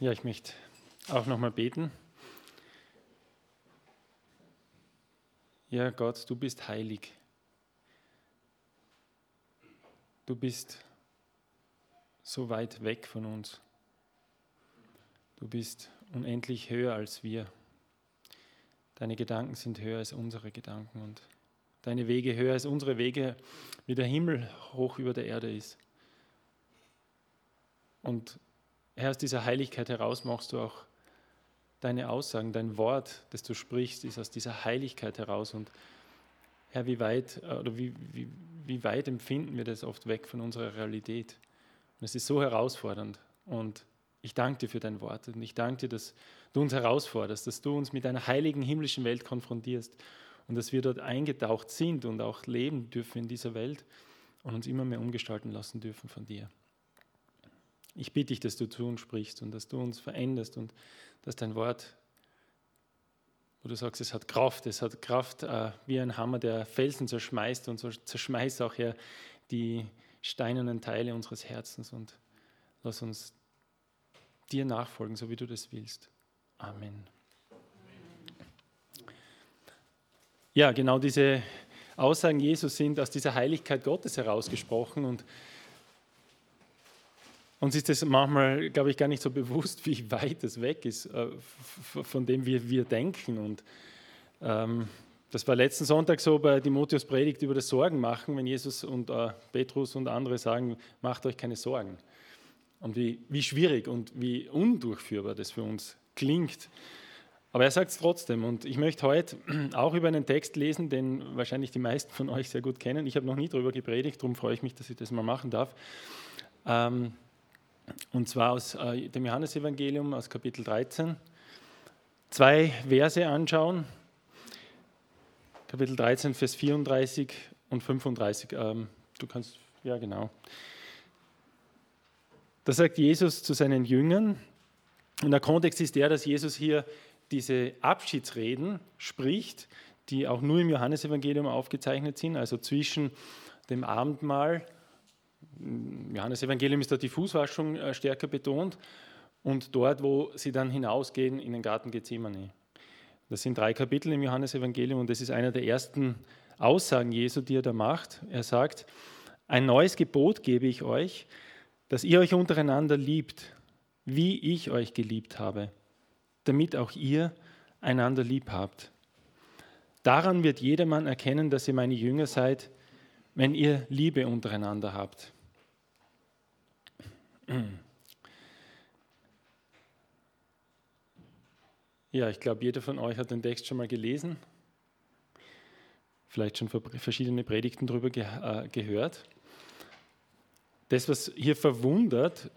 Ja, ich möchte auch nochmal beten. Ja, Gott, du bist heilig. Du bist so weit weg von uns. Du bist unendlich höher als wir. Deine Gedanken sind höher als unsere Gedanken und deine Wege höher als unsere Wege, wie der Himmel hoch über der Erde ist. Und Herr, aus dieser Heiligkeit heraus machst du auch deine Aussagen, dein Wort, das du sprichst, ist aus dieser Heiligkeit heraus. Und Herr, wie weit oder wie, wie, wie weit empfinden wir das oft weg von unserer Realität? Und es ist so herausfordernd. Und ich danke dir für dein Wort. Und ich danke dir, dass du uns herausforderst, dass du uns mit einer heiligen himmlischen Welt konfrontierst und dass wir dort eingetaucht sind und auch leben dürfen in dieser Welt und uns immer mehr umgestalten lassen dürfen von dir. Ich bitte dich, dass du zu uns sprichst und dass du uns veränderst und dass dein Wort, wo du sagst, es hat Kraft, es hat Kraft äh, wie ein Hammer, der Felsen zerschmeißt und so zerschmeißt auch her die steinernen Teile unseres Herzens und lass uns dir nachfolgen, so wie du das willst. Amen. Ja, genau diese Aussagen Jesus sind aus dieser Heiligkeit Gottes herausgesprochen und uns ist es manchmal, glaube ich, gar nicht so bewusst, wie weit es weg ist äh, von dem, wie wir denken. Und ähm, das war letzten Sonntag so bei Timotheus Predigt über das Sorgen machen, wenn Jesus und äh, Petrus und andere sagen, macht euch keine Sorgen. Und wie, wie schwierig und wie undurchführbar das für uns klingt. Aber er sagt es trotzdem. Und ich möchte heute auch über einen Text lesen, den wahrscheinlich die meisten von euch sehr gut kennen. Ich habe noch nie darüber gepredigt, darum freue ich mich, dass ich das mal machen darf. Ähm, und zwar aus äh, dem Johannesevangelium, aus Kapitel 13. Zwei Verse anschauen. Kapitel 13, Vers 34 und 35. Ähm, du kannst, ja genau. Da sagt Jesus zu seinen Jüngern, und der Kontext ist der, dass Jesus hier diese Abschiedsreden spricht, die auch nur im Johannesevangelium aufgezeichnet sind, also zwischen dem Abendmahl im Johannesevangelium ist da die Fußwaschung äh, stärker betont und dort, wo sie dann hinausgehen in den Garten Gethsemane. Das sind drei Kapitel im Johannesevangelium und das ist einer der ersten Aussagen Jesu, die er da macht. Er sagt, ein neues Gebot gebe ich euch, dass ihr euch untereinander liebt, wie ich euch geliebt habe, damit auch ihr einander lieb habt. Daran wird jedermann erkennen, dass ihr meine Jünger seid, wenn ihr Liebe untereinander habt. Ja, ich glaube, jeder von euch hat den Text schon mal gelesen, vielleicht schon verschiedene Predigten darüber ge äh, gehört. Das, was hier verwundert,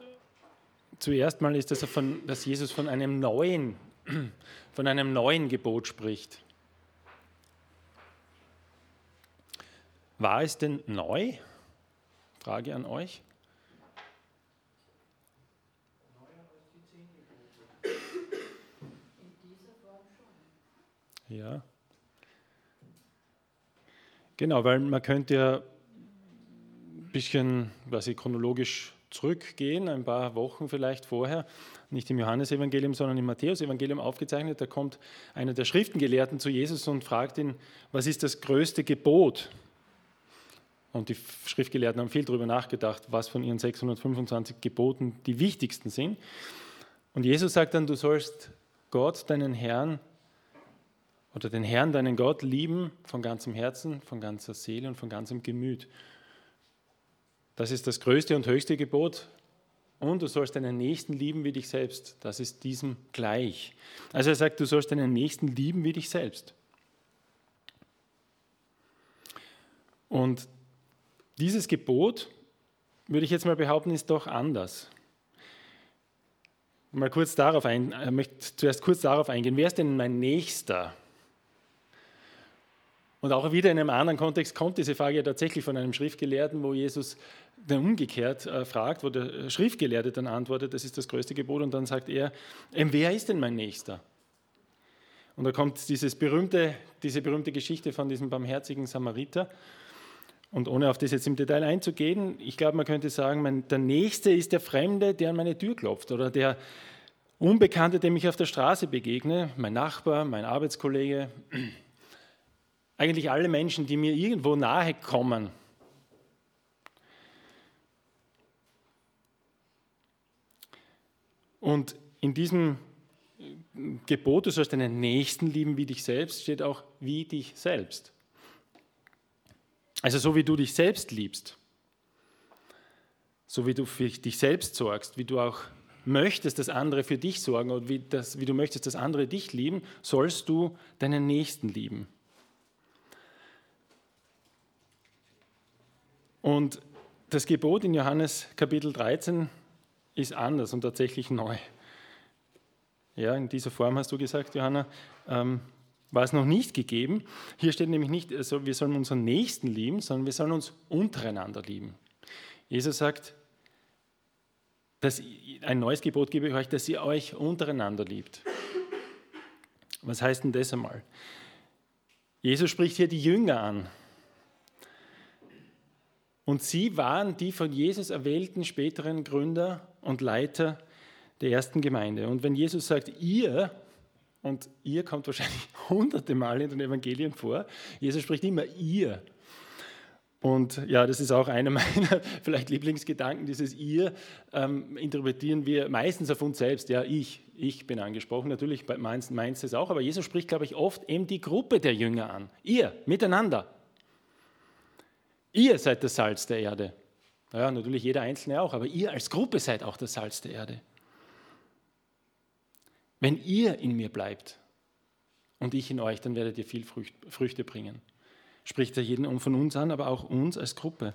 zuerst mal ist, dass, von, dass Jesus von einem neuen, von einem neuen Gebot spricht. War es denn neu? Frage an euch. Ja. Genau, weil man könnte ja ein bisschen quasi chronologisch zurückgehen, ein paar Wochen vielleicht vorher, nicht im Johannesevangelium, sondern im Matthäusevangelium aufgezeichnet. Da kommt einer der Schriftengelehrten zu Jesus und fragt ihn, was ist das größte Gebot? Und die Schriftgelehrten haben viel darüber nachgedacht, was von ihren 625 Geboten die wichtigsten sind. Und Jesus sagt dann, du sollst Gott, deinen Herrn, oder den Herrn, deinen Gott, lieben von ganzem Herzen, von ganzer Seele und von ganzem Gemüt. Das ist das größte und höchste Gebot. Und du sollst deinen Nächsten lieben wie dich selbst. Das ist diesem gleich. Also er sagt, du sollst deinen Nächsten lieben wie dich selbst. Und dieses Gebot, würde ich jetzt mal behaupten, ist doch anders. Mal kurz darauf ein, ich möchte zuerst kurz darauf eingehen. Wer ist denn mein Nächster? Und auch wieder in einem anderen Kontext kommt diese Frage ja tatsächlich von einem Schriftgelehrten, wo Jesus dann umgekehrt äh, fragt, wo der Schriftgelehrte dann antwortet, das ist das größte Gebot, und dann sagt er, wer ist denn mein Nächster? Und da kommt dieses berühmte, diese berühmte Geschichte von diesem barmherzigen Samariter. Und ohne auf das jetzt im Detail einzugehen, ich glaube, man könnte sagen, mein, der Nächste ist der Fremde, der an meine Tür klopft oder der Unbekannte, dem ich auf der Straße begegne, mein Nachbar, mein Arbeitskollege, eigentlich alle Menschen, die mir irgendwo nahe kommen. Und in diesem Gebot, du sollst deinen Nächsten lieben wie dich selbst, steht auch wie dich selbst. Also so wie du dich selbst liebst, so wie du für dich selbst sorgst, wie du auch möchtest, dass andere für dich sorgen und wie, das, wie du möchtest, dass andere dich lieben, sollst du deinen Nächsten lieben. Und das Gebot in Johannes Kapitel 13 ist anders und tatsächlich neu. Ja, in dieser Form hast du gesagt, Johanna, ähm, war es noch nicht gegeben. Hier steht nämlich nicht, also wir sollen unseren Nächsten lieben, sondern wir sollen uns untereinander lieben. Jesus sagt, dass ein neues Gebot gebe ich euch, dass ihr euch untereinander liebt. Was heißt denn das einmal? Jesus spricht hier die Jünger an. Und sie waren die von Jesus erwählten späteren Gründer und Leiter der ersten Gemeinde. Und wenn Jesus sagt, ihr, und ihr kommt wahrscheinlich hunderte Mal in den Evangelien vor, Jesus spricht immer ihr. Und ja, das ist auch einer meiner vielleicht Lieblingsgedanken, dieses ihr ähm, interpretieren wir meistens auf uns selbst. Ja, ich, ich bin angesprochen, natürlich meinst, meinst es auch, aber Jesus spricht, glaube ich, oft eben die Gruppe der Jünger an. Ihr, miteinander. Ihr seid das Salz der Erde. Ja, natürlich jeder Einzelne auch, aber ihr als Gruppe seid auch das Salz der Erde. Wenn ihr in mir bleibt und ich in euch, dann werdet ihr viel Früchte bringen. Spricht er jeden von uns an, aber auch uns als Gruppe.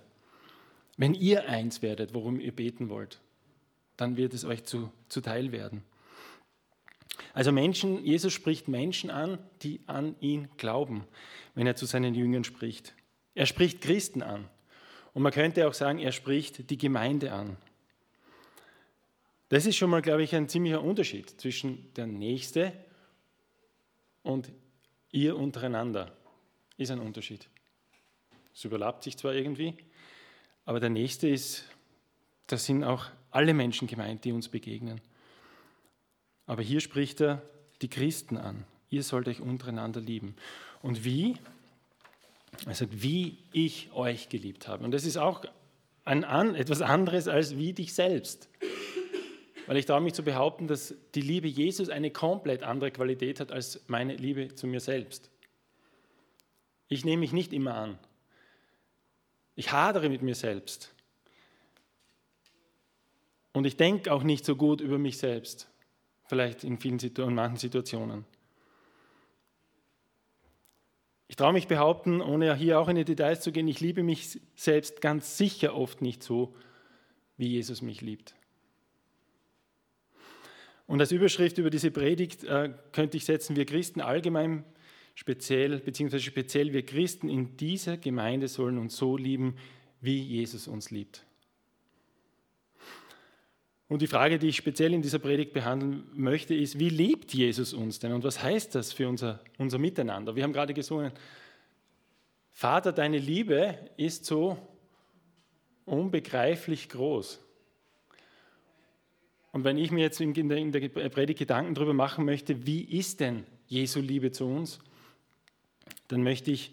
Wenn ihr eins werdet, worum ihr beten wollt, dann wird es euch zu, zuteil werden. Also Menschen, Jesus spricht Menschen an, die an ihn glauben, wenn er zu seinen Jüngern spricht. Er spricht Christen an. Und man könnte auch sagen, er spricht die Gemeinde an. Das ist schon mal, glaube ich, ein ziemlicher Unterschied zwischen der Nächste und ihr untereinander. Ist ein Unterschied. Es überlappt sich zwar irgendwie, aber der Nächste ist, da sind auch alle Menschen gemeint, die uns begegnen. Aber hier spricht er die Christen an. Ihr sollt euch untereinander lieben. Und wie? Er sagt, wie ich euch geliebt habe. Und das ist auch ein, etwas anderes als wie dich selbst. Weil ich traue mich zu behaupten, dass die Liebe Jesus eine komplett andere Qualität hat als meine Liebe zu mir selbst. Ich nehme mich nicht immer an. Ich hadere mit mir selbst. Und ich denke auch nicht so gut über mich selbst. Vielleicht in vielen in manchen Situationen. Ich traue mich behaupten, ohne hier auch in die Details zu gehen, ich liebe mich selbst ganz sicher oft nicht so, wie Jesus mich liebt. Und als Überschrift über diese Predigt äh, könnte ich setzen, wir Christen allgemein speziell, beziehungsweise speziell wir Christen in dieser Gemeinde sollen uns so lieben, wie Jesus uns liebt. Und die Frage, die ich speziell in dieser Predigt behandeln möchte, ist, wie liebt Jesus uns denn und was heißt das für unser, unser Miteinander? Wir haben gerade gesungen, Vater, deine Liebe ist so unbegreiflich groß. Und wenn ich mir jetzt in der, in der Predigt Gedanken darüber machen möchte, wie ist denn Jesu Liebe zu uns, dann möchte ich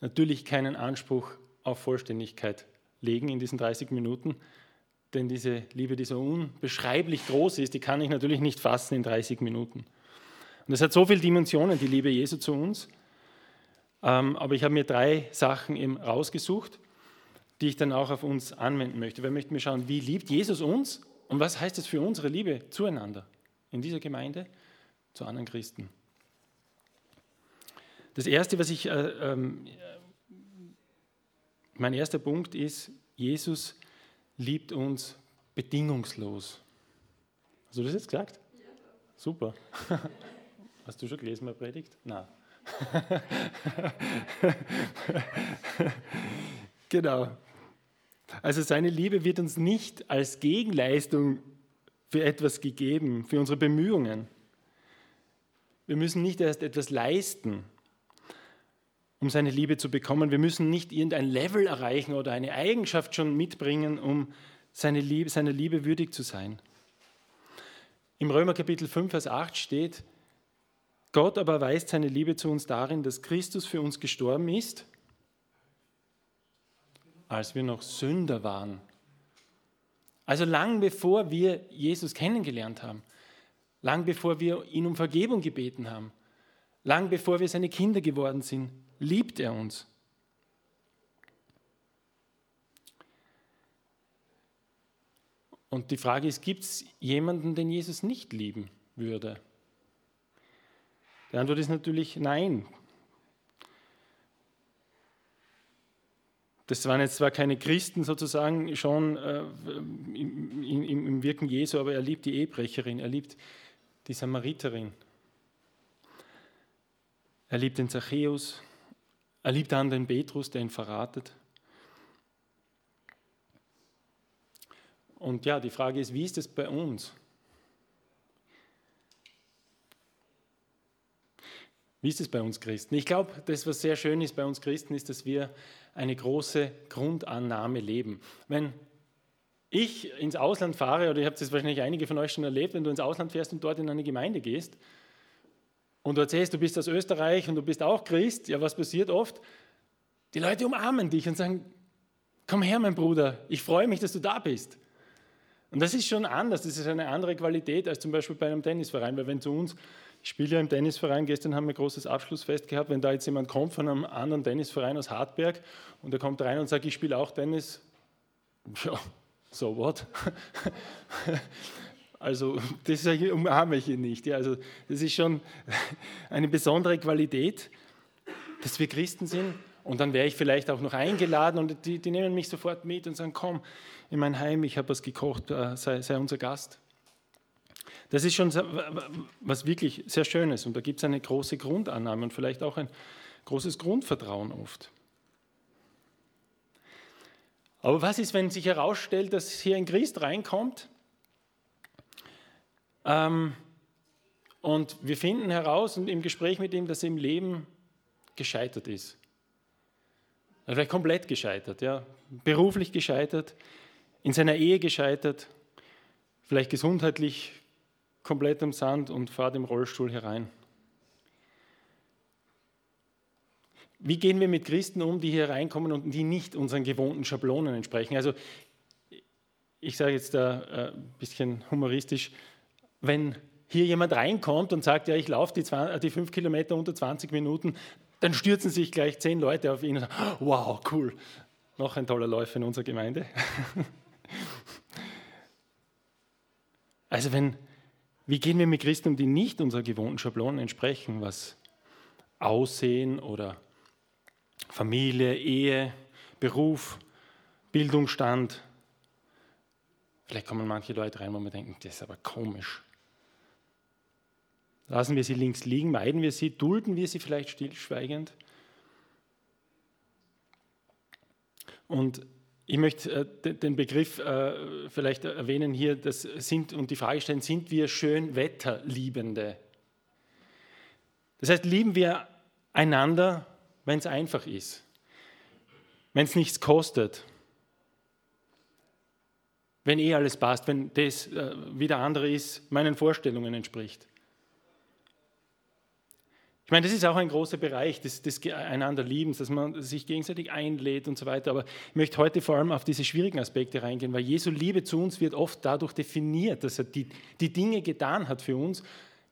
natürlich keinen Anspruch auf Vollständigkeit legen in diesen 30 Minuten, denn diese Liebe, die so unbeschreiblich groß ist, die kann ich natürlich nicht fassen in 30 Minuten. Und es hat so viele Dimensionen, die Liebe Jesu zu uns. Ähm, aber ich habe mir drei Sachen eben rausgesucht, die ich dann auch auf uns anwenden möchte. Wir möchten mir schauen, wie liebt Jesus uns und was heißt das für unsere Liebe zueinander in dieser Gemeinde, zu anderen Christen? Das Erste, was ich, äh, ähm, mein erster Punkt ist, Jesus liebt uns bedingungslos. Hast du das jetzt gesagt? Ja. Super. Hast du schon gelesen, meine Predigt? Nein. genau. Also seine Liebe wird uns nicht als Gegenleistung für etwas gegeben, für unsere Bemühungen. Wir müssen nicht erst etwas leisten, um seine Liebe zu bekommen. Wir müssen nicht irgendein Level erreichen oder eine Eigenschaft schon mitbringen, um seine Liebe, seiner Liebe würdig zu sein. Im Römer Kapitel 5, Vers 8 steht, Gott aber weist seine Liebe zu uns darin, dass Christus für uns gestorben ist, als wir noch Sünder waren. Also lang bevor wir Jesus kennengelernt haben, lang bevor wir ihn um Vergebung gebeten haben, lang bevor wir seine Kinder geworden sind, liebt er uns. Und die Frage ist, gibt es jemanden, den Jesus nicht lieben würde? Die Antwort ist natürlich nein. Das waren jetzt zwar keine Christen sozusagen schon äh, im, im, im Wirken Jesu, aber er liebt die Ehebrecherin, er liebt die Samariterin. Er liebt den Zachäus, er liebt dann den Petrus, der ihn verratet. Und ja, die Frage ist, wie ist es bei uns? Wie ist es bei uns Christen? Ich glaube, das, was sehr schön ist bei uns Christen, ist, dass wir eine große Grundannahme leben. Wenn ich ins Ausland fahre, oder ihr habt es wahrscheinlich einige von euch schon erlebt, wenn du ins Ausland fährst und dort in eine Gemeinde gehst und du erzählst, du bist aus Österreich und du bist auch Christ, ja, was passiert oft? Die Leute umarmen dich und sagen, komm her, mein Bruder, ich freue mich, dass du da bist. Und das ist schon anders, das ist eine andere Qualität als zum Beispiel bei einem Tennisverein, weil wenn zu uns, ich spiele ja im Tennisverein, gestern haben wir ein großes Abschlussfest gehabt, wenn da jetzt jemand kommt von einem anderen Tennisverein aus Hartberg und der kommt rein und sagt, ich spiele auch Tennis, ja, so what? Also das umarme ich ihn nicht. Ja, also das ist schon eine besondere Qualität, dass wir Christen sind. Und dann wäre ich vielleicht auch noch eingeladen und die, die nehmen mich sofort mit und sagen, komm, in mein Heim, ich habe was gekocht, äh, sei, sei unser Gast. Das ist schon was wirklich sehr Schönes und da gibt es eine große Grundannahme und vielleicht auch ein großes Grundvertrauen oft. Aber was ist, wenn sich herausstellt, dass hier ein Christ reinkommt ähm, und wir finden heraus und im Gespräch mit ihm, dass er im Leben gescheitert ist? Vielleicht komplett gescheitert, ja, beruflich gescheitert, in seiner Ehe gescheitert, vielleicht gesundheitlich komplett am Sand und fahrt im Rollstuhl herein. Wie gehen wir mit Christen um, die hier reinkommen und die nicht unseren gewohnten Schablonen entsprechen? Also ich sage jetzt da ein äh, bisschen humoristisch, wenn hier jemand reinkommt und sagt, ja, ich laufe die, die fünf Kilometer unter 20 Minuten, dann stürzen sich gleich zehn Leute auf ihn und sagen, wow, cool, noch ein toller Läufer in unserer Gemeinde. Also wenn, wie gehen wir mit Christen um, die nicht unserer gewohnten Schablonen entsprechen, was Aussehen oder Familie, Ehe, Beruf, Bildungsstand. Vielleicht kommen manche Leute rein, wo wir denken, das ist aber komisch. Lassen wir sie links liegen, meiden wir sie, dulden wir sie vielleicht stillschweigend. Und ich möchte äh, den Begriff äh, vielleicht erwähnen hier, das sind, und die Frage stellen, sind wir Schönwetterliebende? Das heißt, lieben wir einander, wenn es einfach ist, wenn es nichts kostet, wenn eh alles passt, wenn das, äh, wie der andere ist, meinen Vorstellungen entspricht. Ich meine, das ist auch ein großer Bereich des, des einander Liebens, dass man sich gegenseitig einlädt und so weiter. Aber ich möchte heute vor allem auf diese schwierigen Aspekte reingehen, weil Jesu Liebe zu uns wird oft dadurch definiert, dass er die, die Dinge getan hat für uns,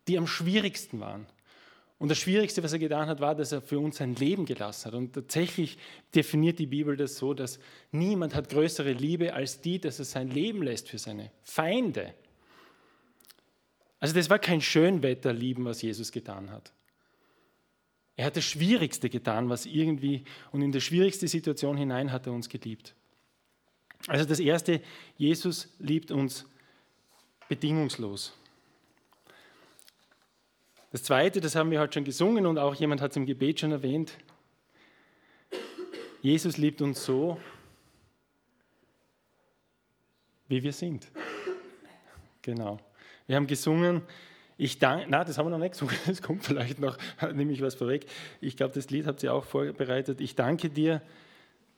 die am schwierigsten waren. Und das Schwierigste, was er getan hat, war, dass er für uns sein Leben gelassen hat. Und tatsächlich definiert die Bibel das so, dass niemand hat größere Liebe als die, dass er sein Leben lässt für seine Feinde. Also das war kein Schönwetterlieben, was Jesus getan hat. Er hat das Schwierigste getan, was irgendwie, und in die schwierigste Situation hinein hat er uns geliebt. Also das Erste, Jesus liebt uns bedingungslos. Das Zweite, das haben wir heute schon gesungen und auch jemand hat es im Gebet schon erwähnt. Jesus liebt uns so, wie wir sind. Genau. Wir haben gesungen, ich danke, na, das haben wir noch nicht gesungen, das kommt vielleicht noch, nehme ich was vorweg. Ich glaube, das Lied habt ihr auch vorbereitet. Ich danke dir,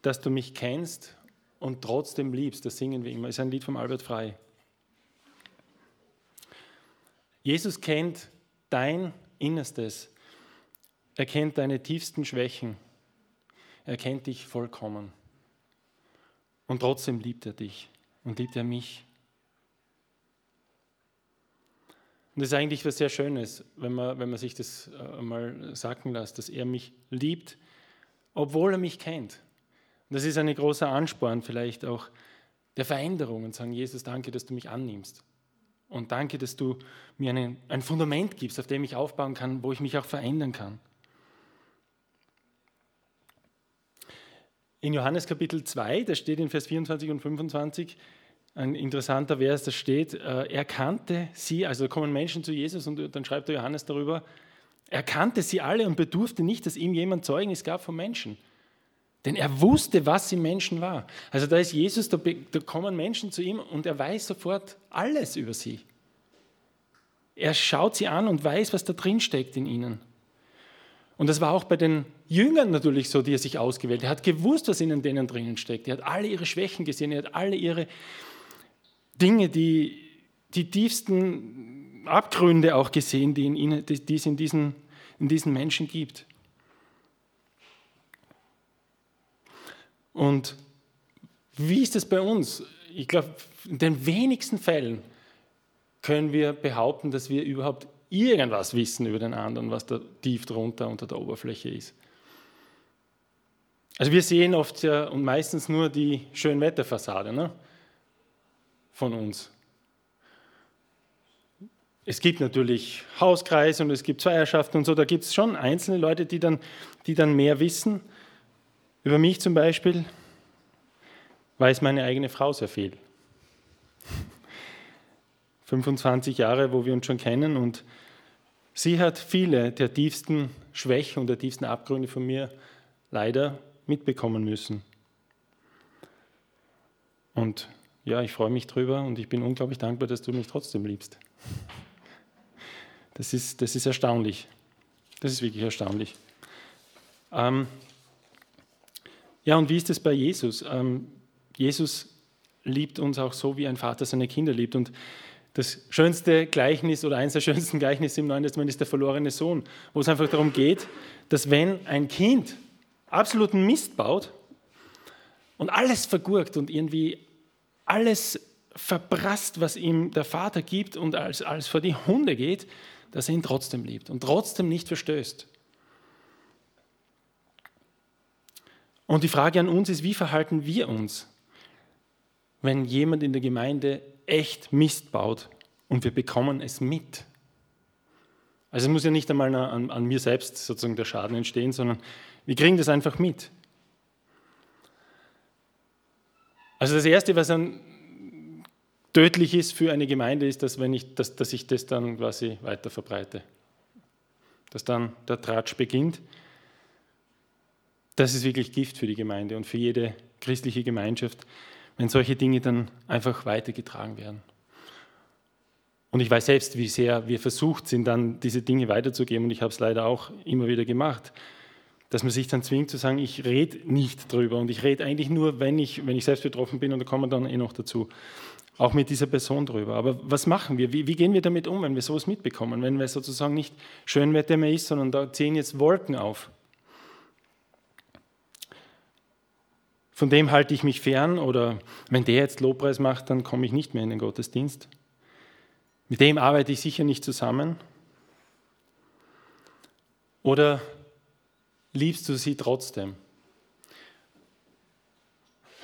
dass du mich kennst und trotzdem liebst. Das singen wir immer. Das ist ein Lied von Albert Frei. Jesus kennt dein Innerstes. Er kennt deine tiefsten Schwächen. Er kennt dich vollkommen. Und trotzdem liebt er dich und liebt er mich. Und das ist eigentlich was sehr Schönes, wenn man, wenn man sich das äh, mal sagen lässt, dass er mich liebt, obwohl er mich kennt. Und das ist ein großer Ansporn vielleicht auch der Veränderung und sagen, Jesus, danke, dass du mich annimmst. Und danke, dass du mir einen, ein Fundament gibst, auf dem ich aufbauen kann, wo ich mich auch verändern kann. In Johannes Kapitel 2, da steht in Vers 24 und 25, ein interessanter Vers, da steht, äh, er kannte sie, also kommen Menschen zu Jesus und dann schreibt der Johannes darüber, er kannte sie alle und bedurfte nicht, dass ihm jemand Zeugnis gab von Menschen. Denn er wusste, was im Menschen war. Also da ist Jesus, da, da kommen Menschen zu ihm und er weiß sofort alles über sie. Er schaut sie an und weiß, was da drin steckt in ihnen. Und das war auch bei den Jüngern natürlich so, die er sich ausgewählt hat. Er hat gewusst, was in denen drinnen steckt. Er hat alle ihre Schwächen gesehen, er hat alle ihre Dinge, die, die tiefsten Abgründe auch gesehen, die, in ihnen, die es in diesen, in diesen Menschen gibt. Und wie ist es bei uns? Ich glaube, in den wenigsten Fällen können wir behaupten, dass wir überhaupt irgendwas wissen über den anderen, was da tief drunter unter der Oberfläche ist. Also wir sehen oft ja und meistens nur die Schönwetterfassade ne, von uns. Es gibt natürlich Hauskreise und es gibt Zweierschaften und so, da gibt es schon einzelne Leute, die dann, die dann mehr wissen. Über mich zum Beispiel weiß meine eigene Frau sehr viel. 25 Jahre, wo wir uns schon kennen und sie hat viele der tiefsten Schwächen und der tiefsten Abgründe von mir leider mitbekommen müssen. Und ja, ich freue mich drüber und ich bin unglaublich dankbar, dass du mich trotzdem liebst. Das ist, das ist erstaunlich. Das ist wirklich erstaunlich. Ähm, ja, und wie ist es bei Jesus? Ähm, Jesus liebt uns auch so, wie ein Vater seine Kinder liebt. Und das schönste Gleichnis oder eines der schönsten Gleichnisse im Neuen Testament ist der verlorene Sohn, wo es einfach darum geht, dass wenn ein Kind absoluten Mist baut und alles vergurkt und irgendwie alles verprasst, was ihm der Vater gibt und als, als vor die Hunde geht, dass er ihn trotzdem liebt und trotzdem nicht verstößt. Und die Frage an uns ist, wie verhalten wir uns, wenn jemand in der Gemeinde echt Mist baut und wir bekommen es mit? Also es muss ja nicht einmal an, an mir selbst sozusagen der Schaden entstehen, sondern wir kriegen das einfach mit. Also das Erste, was dann tödlich ist für eine Gemeinde, ist, dass, wenn ich, dass, dass ich das dann quasi weiter verbreite. Dass dann der Tratsch beginnt. Das ist wirklich Gift für die Gemeinde und für jede christliche Gemeinschaft, wenn solche Dinge dann einfach weitergetragen werden. Und ich weiß selbst, wie sehr wir versucht sind, dann diese Dinge weiterzugeben. Und ich habe es leider auch immer wieder gemacht, dass man sich dann zwingt zu sagen, ich rede nicht drüber. Und ich rede eigentlich nur, wenn ich, wenn ich selbst betroffen bin. Und da kommen wir dann eh noch dazu. Auch mit dieser Person drüber. Aber was machen wir? Wie, wie gehen wir damit um, wenn wir sowas mitbekommen? Wenn wir sozusagen nicht Schönwetter mehr ist, sondern da ziehen jetzt Wolken auf. Von dem halte ich mich fern oder wenn der jetzt Lobpreis macht, dann komme ich nicht mehr in den Gottesdienst. Mit dem arbeite ich sicher nicht zusammen. Oder liebst du sie trotzdem?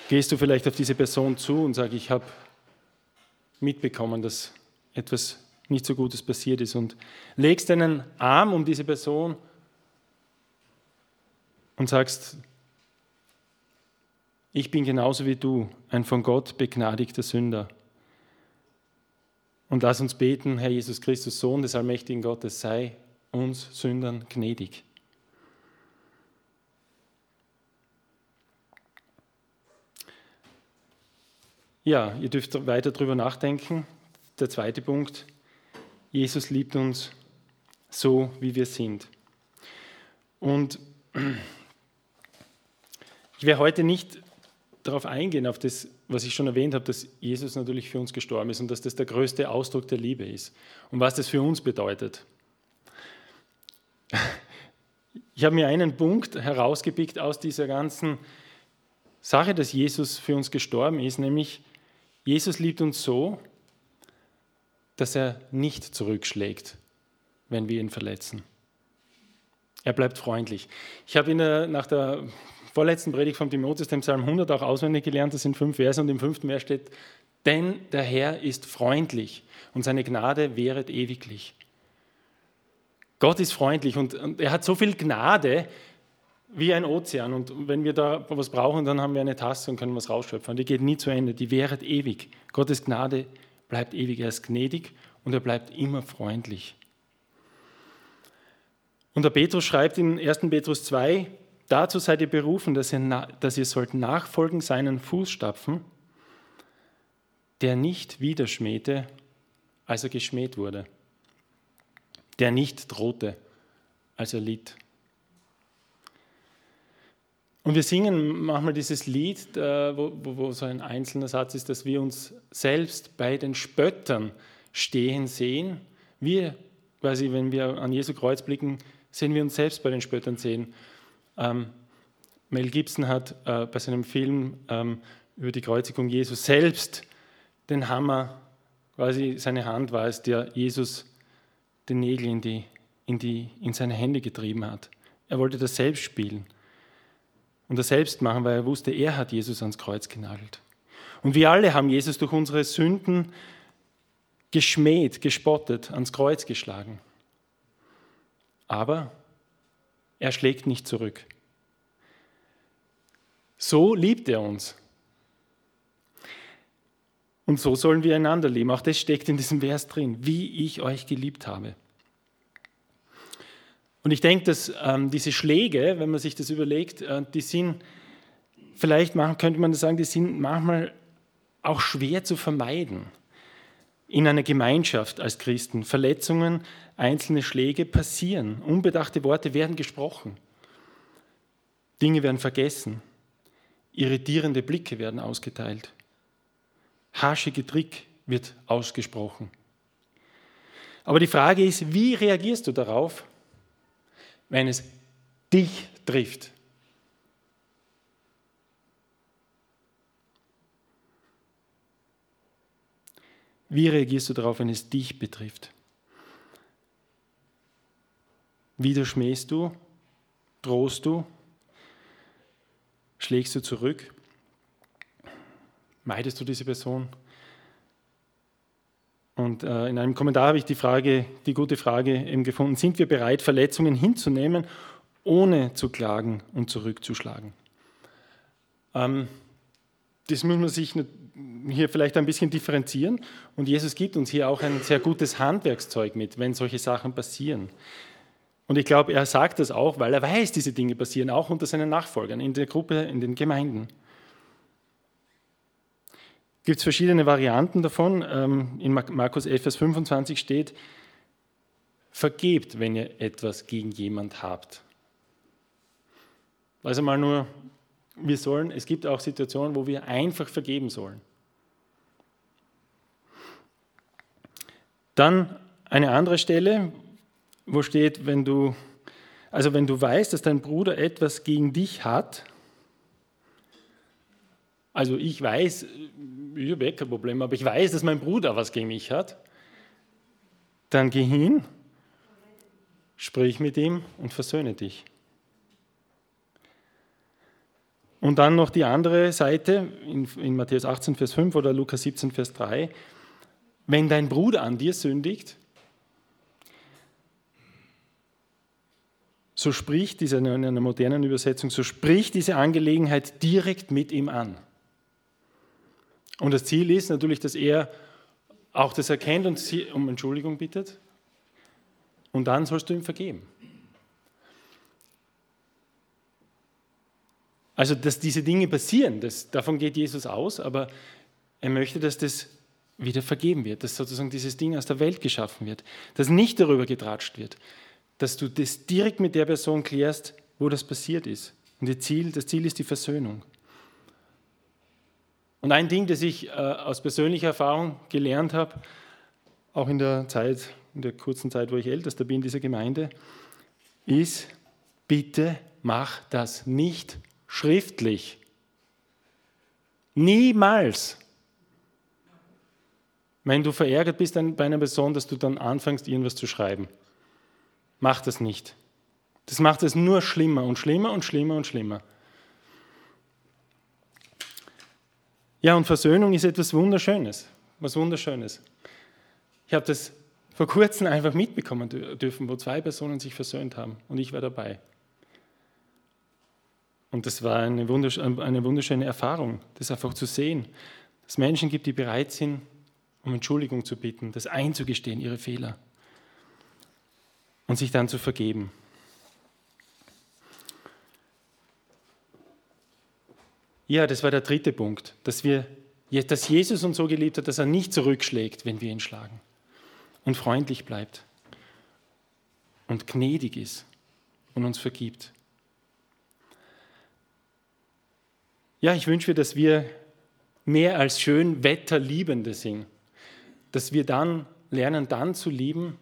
Gehst du vielleicht auf diese Person zu und sagst, ich habe mitbekommen, dass etwas nicht so Gutes passiert ist und legst deinen Arm um diese Person und sagst, ich bin genauso wie du ein von Gott begnadigter Sünder. Und lass uns beten, Herr Jesus Christus, Sohn des allmächtigen Gottes, sei uns Sündern gnädig. Ja, ihr dürft weiter darüber nachdenken. Der zweite Punkt, Jesus liebt uns so, wie wir sind. Und ich werde heute nicht darauf eingehen, auf das was ich schon erwähnt habe, dass Jesus natürlich für uns gestorben ist und dass das der größte Ausdruck der Liebe ist. Und was das für uns bedeutet. Ich habe mir einen Punkt herausgepickt aus dieser ganzen Sache, dass Jesus für uns gestorben ist, nämlich Jesus liebt uns so, dass er nicht zurückschlägt, wenn wir ihn verletzen. Er bleibt freundlich. Ich habe ihn nach der vorletzten Predigt von Timotheus, dem Psalm 100, auch auswendig gelernt. Das sind fünf Verse und im fünften Vers steht, denn der Herr ist freundlich und seine Gnade währet ewiglich. Gott ist freundlich und, und er hat so viel Gnade wie ein Ozean. Und wenn wir da was brauchen, dann haben wir eine Tasse und können was rausschöpfen. Die geht nie zu Ende, die währet ewig. Gottes Gnade bleibt ewig. Er ist gnädig und er bleibt immer freundlich. Und der Petrus schreibt in 1. Petrus 2, dazu seid ihr berufen, dass ihr, dass ihr sollt nachfolgen seinen Fußstapfen, der nicht wieder schmähte, als er geschmäht wurde der nicht drohte, als er litt. Und wir singen manchmal dieses Lied, äh, wo, wo, so ein einzelner Satz ist, dass wir uns selbst bei den Spöttern stehen sehen. Wir, quasi, wenn wir an Jesu Kreuz blicken, sehen wir uns selbst bei den Spöttern sehen. Ähm, Mel Gibson hat äh, bei seinem Film ähm, über die Kreuzigung Jesus selbst den Hammer, quasi seine Hand war es, der Jesus den Nägel in, die, in, die, in seine Hände getrieben hat. Er wollte das selbst spielen und das selbst machen, weil er wusste, er hat Jesus ans Kreuz genagelt. Und wir alle haben Jesus durch unsere Sünden geschmäht, gespottet, ans Kreuz geschlagen. Aber er schlägt nicht zurück. So liebt er uns. Und so sollen wir einander lieben. Auch das steckt in diesem Vers drin, wie ich euch geliebt habe. Und ich denke, dass ähm, diese Schläge, wenn man sich das überlegt, äh, die sind, vielleicht machen, könnte man sagen, die sind manchmal auch schwer zu vermeiden. In einer Gemeinschaft als Christen. Verletzungen, einzelne Schläge passieren. Unbedachte Worte werden gesprochen. Dinge werden vergessen. Irritierende Blicke werden ausgeteilt haschige Trick wird ausgesprochen. Aber die Frage ist, wie reagierst du darauf, wenn es dich trifft? Wie reagierst du darauf, wenn es dich betrifft? Widerschmähst du? Drohst du? Schlägst du zurück? Meidest du diese Person? Und äh, in einem Kommentar habe ich die Frage, die gute Frage eben gefunden: Sind wir bereit, Verletzungen hinzunehmen, ohne zu klagen und zurückzuschlagen? Ähm, das muss man sich hier vielleicht ein bisschen differenzieren. Und Jesus gibt uns hier auch ein sehr gutes Handwerkszeug mit, wenn solche Sachen passieren. Und ich glaube, er sagt das auch, weil er weiß, diese Dinge passieren, auch unter seinen Nachfolgern, in der Gruppe, in den Gemeinden gibt es verschiedene Varianten davon. Ähm, in Markus 11, Vers 25 steht, vergebt, wenn ihr etwas gegen jemand habt. Also mal nur, wir sollen, es gibt auch Situationen, wo wir einfach vergeben sollen. Dann eine andere Stelle, wo steht, wenn du, also wenn du weißt, dass dein Bruder etwas gegen dich hat, also ich weiß, ich habe eh kein Problem, aber ich weiß, dass mein Bruder was gegen mich hat, dann geh hin, sprich mit ihm und versöhne dich. Und dann noch die andere Seite in, in, Matthäus 18, Vers 5 oder Lukas 17, Vers 3. Wenn dein Bruder an dir sündigt, so spricht diese, in einer modernen Übersetzung, so spricht diese Angelegenheit direkt mit ihm an. Und das Ziel ist natürlich, dass er auch das erkennt und sie um Entschuldigung bittet. Und dann sollst du ihm vergeben. Also, dass diese Dinge passieren, das, davon geht Jesus aus, aber er möchte, dass das wieder vergeben wird, dass sozusagen dieses Ding aus der Welt geschaffen wird, dass nicht darüber getratscht wird, dass du das direkt mit der Person klärst, wo das passiert ist. Und Ziel, das Ziel ist die Versöhnung. Und ein Ding, das ich äh, aus persönlicher Erfahrung gelernt habe, auch in der Zeit, in der kurzen Zeit, wo ich ältester bin in dieser Gemeinde, ist, bitte mach das nicht schriftlich. Niemals. Wenn du verärgert bist bei einer Person, dass du dann anfängst, irgendwas zu schreiben. Mach das nicht. Das macht es nur schlimmer und schlimmer und schlimmer und schlimmer. Ja, und Versöhnung ist etwas Wunderschönes. Was Wunderschönes. Ich habe das vor kurzem einfach mitbekommen dürfen, wo zwei Personen sich versöhnt haben und ich war dabei. Und das war eine wunderschöne, eine wunderschöne Erfahrung, das einfach zu sehen, dass es Menschen gibt, die bereit sind, um Entschuldigung zu bitten, das einzugestehen, ihre Fehler und sich dann zu vergeben. Ja, das war der dritte Punkt, dass, wir, dass Jesus uns so geliebt hat, dass er nicht zurückschlägt, wenn wir ihn schlagen und freundlich bleibt und gnädig ist und uns vergibt. Ja, ich wünsche mir, dass wir mehr als schön Wetterliebende sind, dass wir dann lernen, dann zu lieben.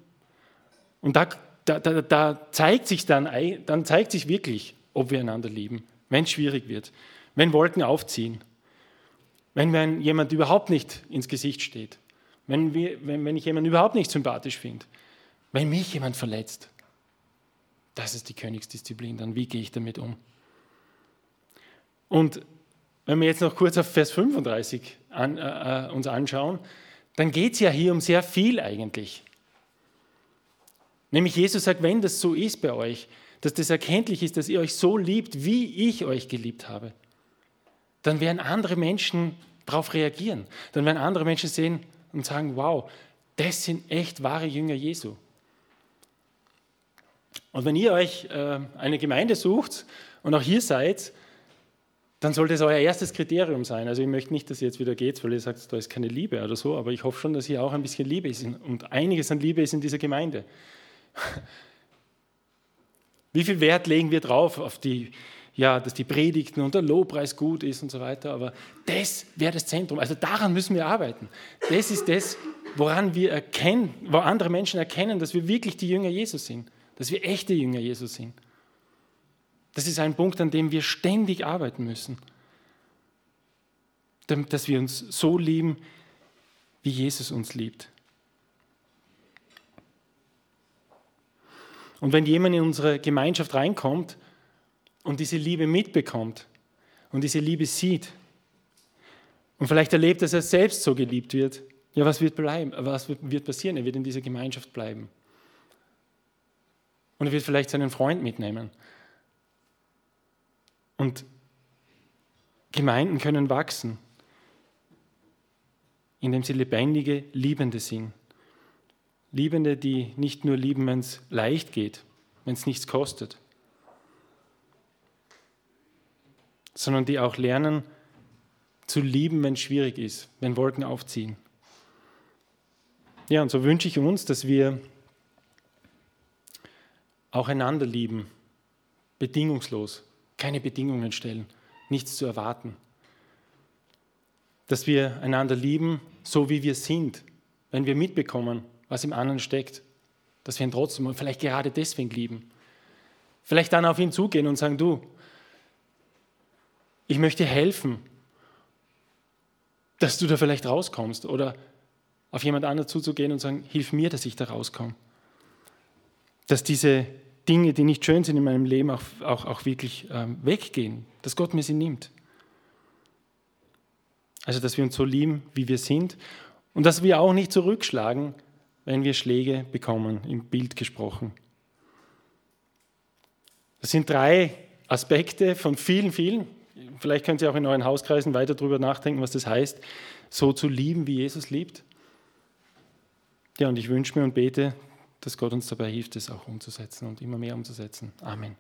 Und da, da, da, da zeigt sich dann, dann zeigt sich wirklich, ob wir einander lieben, wenn es schwierig wird, wenn Wolken aufziehen, wenn jemand überhaupt nicht ins Gesicht steht, wenn, wir, wenn, wenn ich jemanden überhaupt nicht sympathisch finde, wenn mich jemand verletzt, das ist die Königsdisziplin, dann wie gehe ich damit um? Und wenn wir jetzt noch kurz auf Vers 35 an, äh, äh, uns anschauen, dann geht es ja hier um sehr viel eigentlich. Nämlich Jesus sagt, wenn das so ist bei euch, dass das erkenntlich ist, dass ihr euch so liebt, wie ich euch geliebt habe, dann werden andere Menschen darauf reagieren. Dann werden andere Menschen sehen, und sagen, wow, das sind echt wahre Jünger Jesu. Und wenn ihr euch äh, eine Gemeinde sucht und auch hier seid, dann sollte es euer erstes Kriterium sein. Also ich möchte nicht, dass ihr jetzt wieder geht, weil ihr sagt, da ist keine Liebe oder so, aber ich hoffe schon, dass hier auch ein bisschen Liebe ist und einiges an Liebe ist in dieser Gemeinde. Wie viel Wert legen wir drauf auf die ja, dass die Predigten und der Lobpreis gut ist und so weiter. Aber das wäre das Zentrum. Also daran müssen wir arbeiten. Das ist das, woran wir erkennen, wo andere Menschen erkennen, dass wir wirklich die Jünger Jesus sind, dass wir echte Jünger Jesus sind. Das ist ein Punkt, an dem wir ständig arbeiten müssen. Dass wir uns so lieben, wie Jesus uns liebt. Und wenn jemand in unsere Gemeinschaft reinkommt und diese Liebe mitbekommt und diese Liebe sieht und vielleicht erlebt, dass er selbst so geliebt wird, ja, was wird bleiben? Was wird passieren? Er wird in dieser Gemeinschaft bleiben. Und er wird vielleicht seinen Freund mitnehmen. Und Gemeinden können wachsen, indem sie lebendige, liebende sind. Liebende, die nicht nur lieben, wenn es leicht geht, wenn es nichts kostet, sondern die auch lernen zu lieben, wenn es schwierig ist, wenn Wolken aufziehen. Ja, und so wünsche ich uns, dass wir auch einander lieben, bedingungslos, keine Bedingungen stellen, nichts zu erwarten. Dass wir einander lieben, so wie wir sind, wenn wir mitbekommen, was im anderen steckt, dass wir ihn trotzdem und vielleicht gerade deswegen lieben. Vielleicht dann auf ihn zugehen und sagen, du, ich möchte helfen, dass du da vielleicht rauskommst oder auf jemand anderen zuzugehen und sagen, hilf mir, dass ich da rauskomme. Dass diese Dinge, die nicht schön sind in meinem Leben, auch, auch, auch wirklich ähm, weggehen, dass Gott mir sie nimmt. Also, dass wir uns so lieben, wie wir sind und dass wir auch nicht zurückschlagen, wenn wir Schläge bekommen, im Bild gesprochen. Das sind drei Aspekte von vielen, vielen, vielleicht könnt ihr auch in euren Hauskreisen weiter darüber nachdenken, was das heißt, so zu lieben, wie Jesus liebt. Ja, und ich wünsche mir und bete, dass Gott uns dabei hilft, das auch umzusetzen und immer mehr umzusetzen. Amen.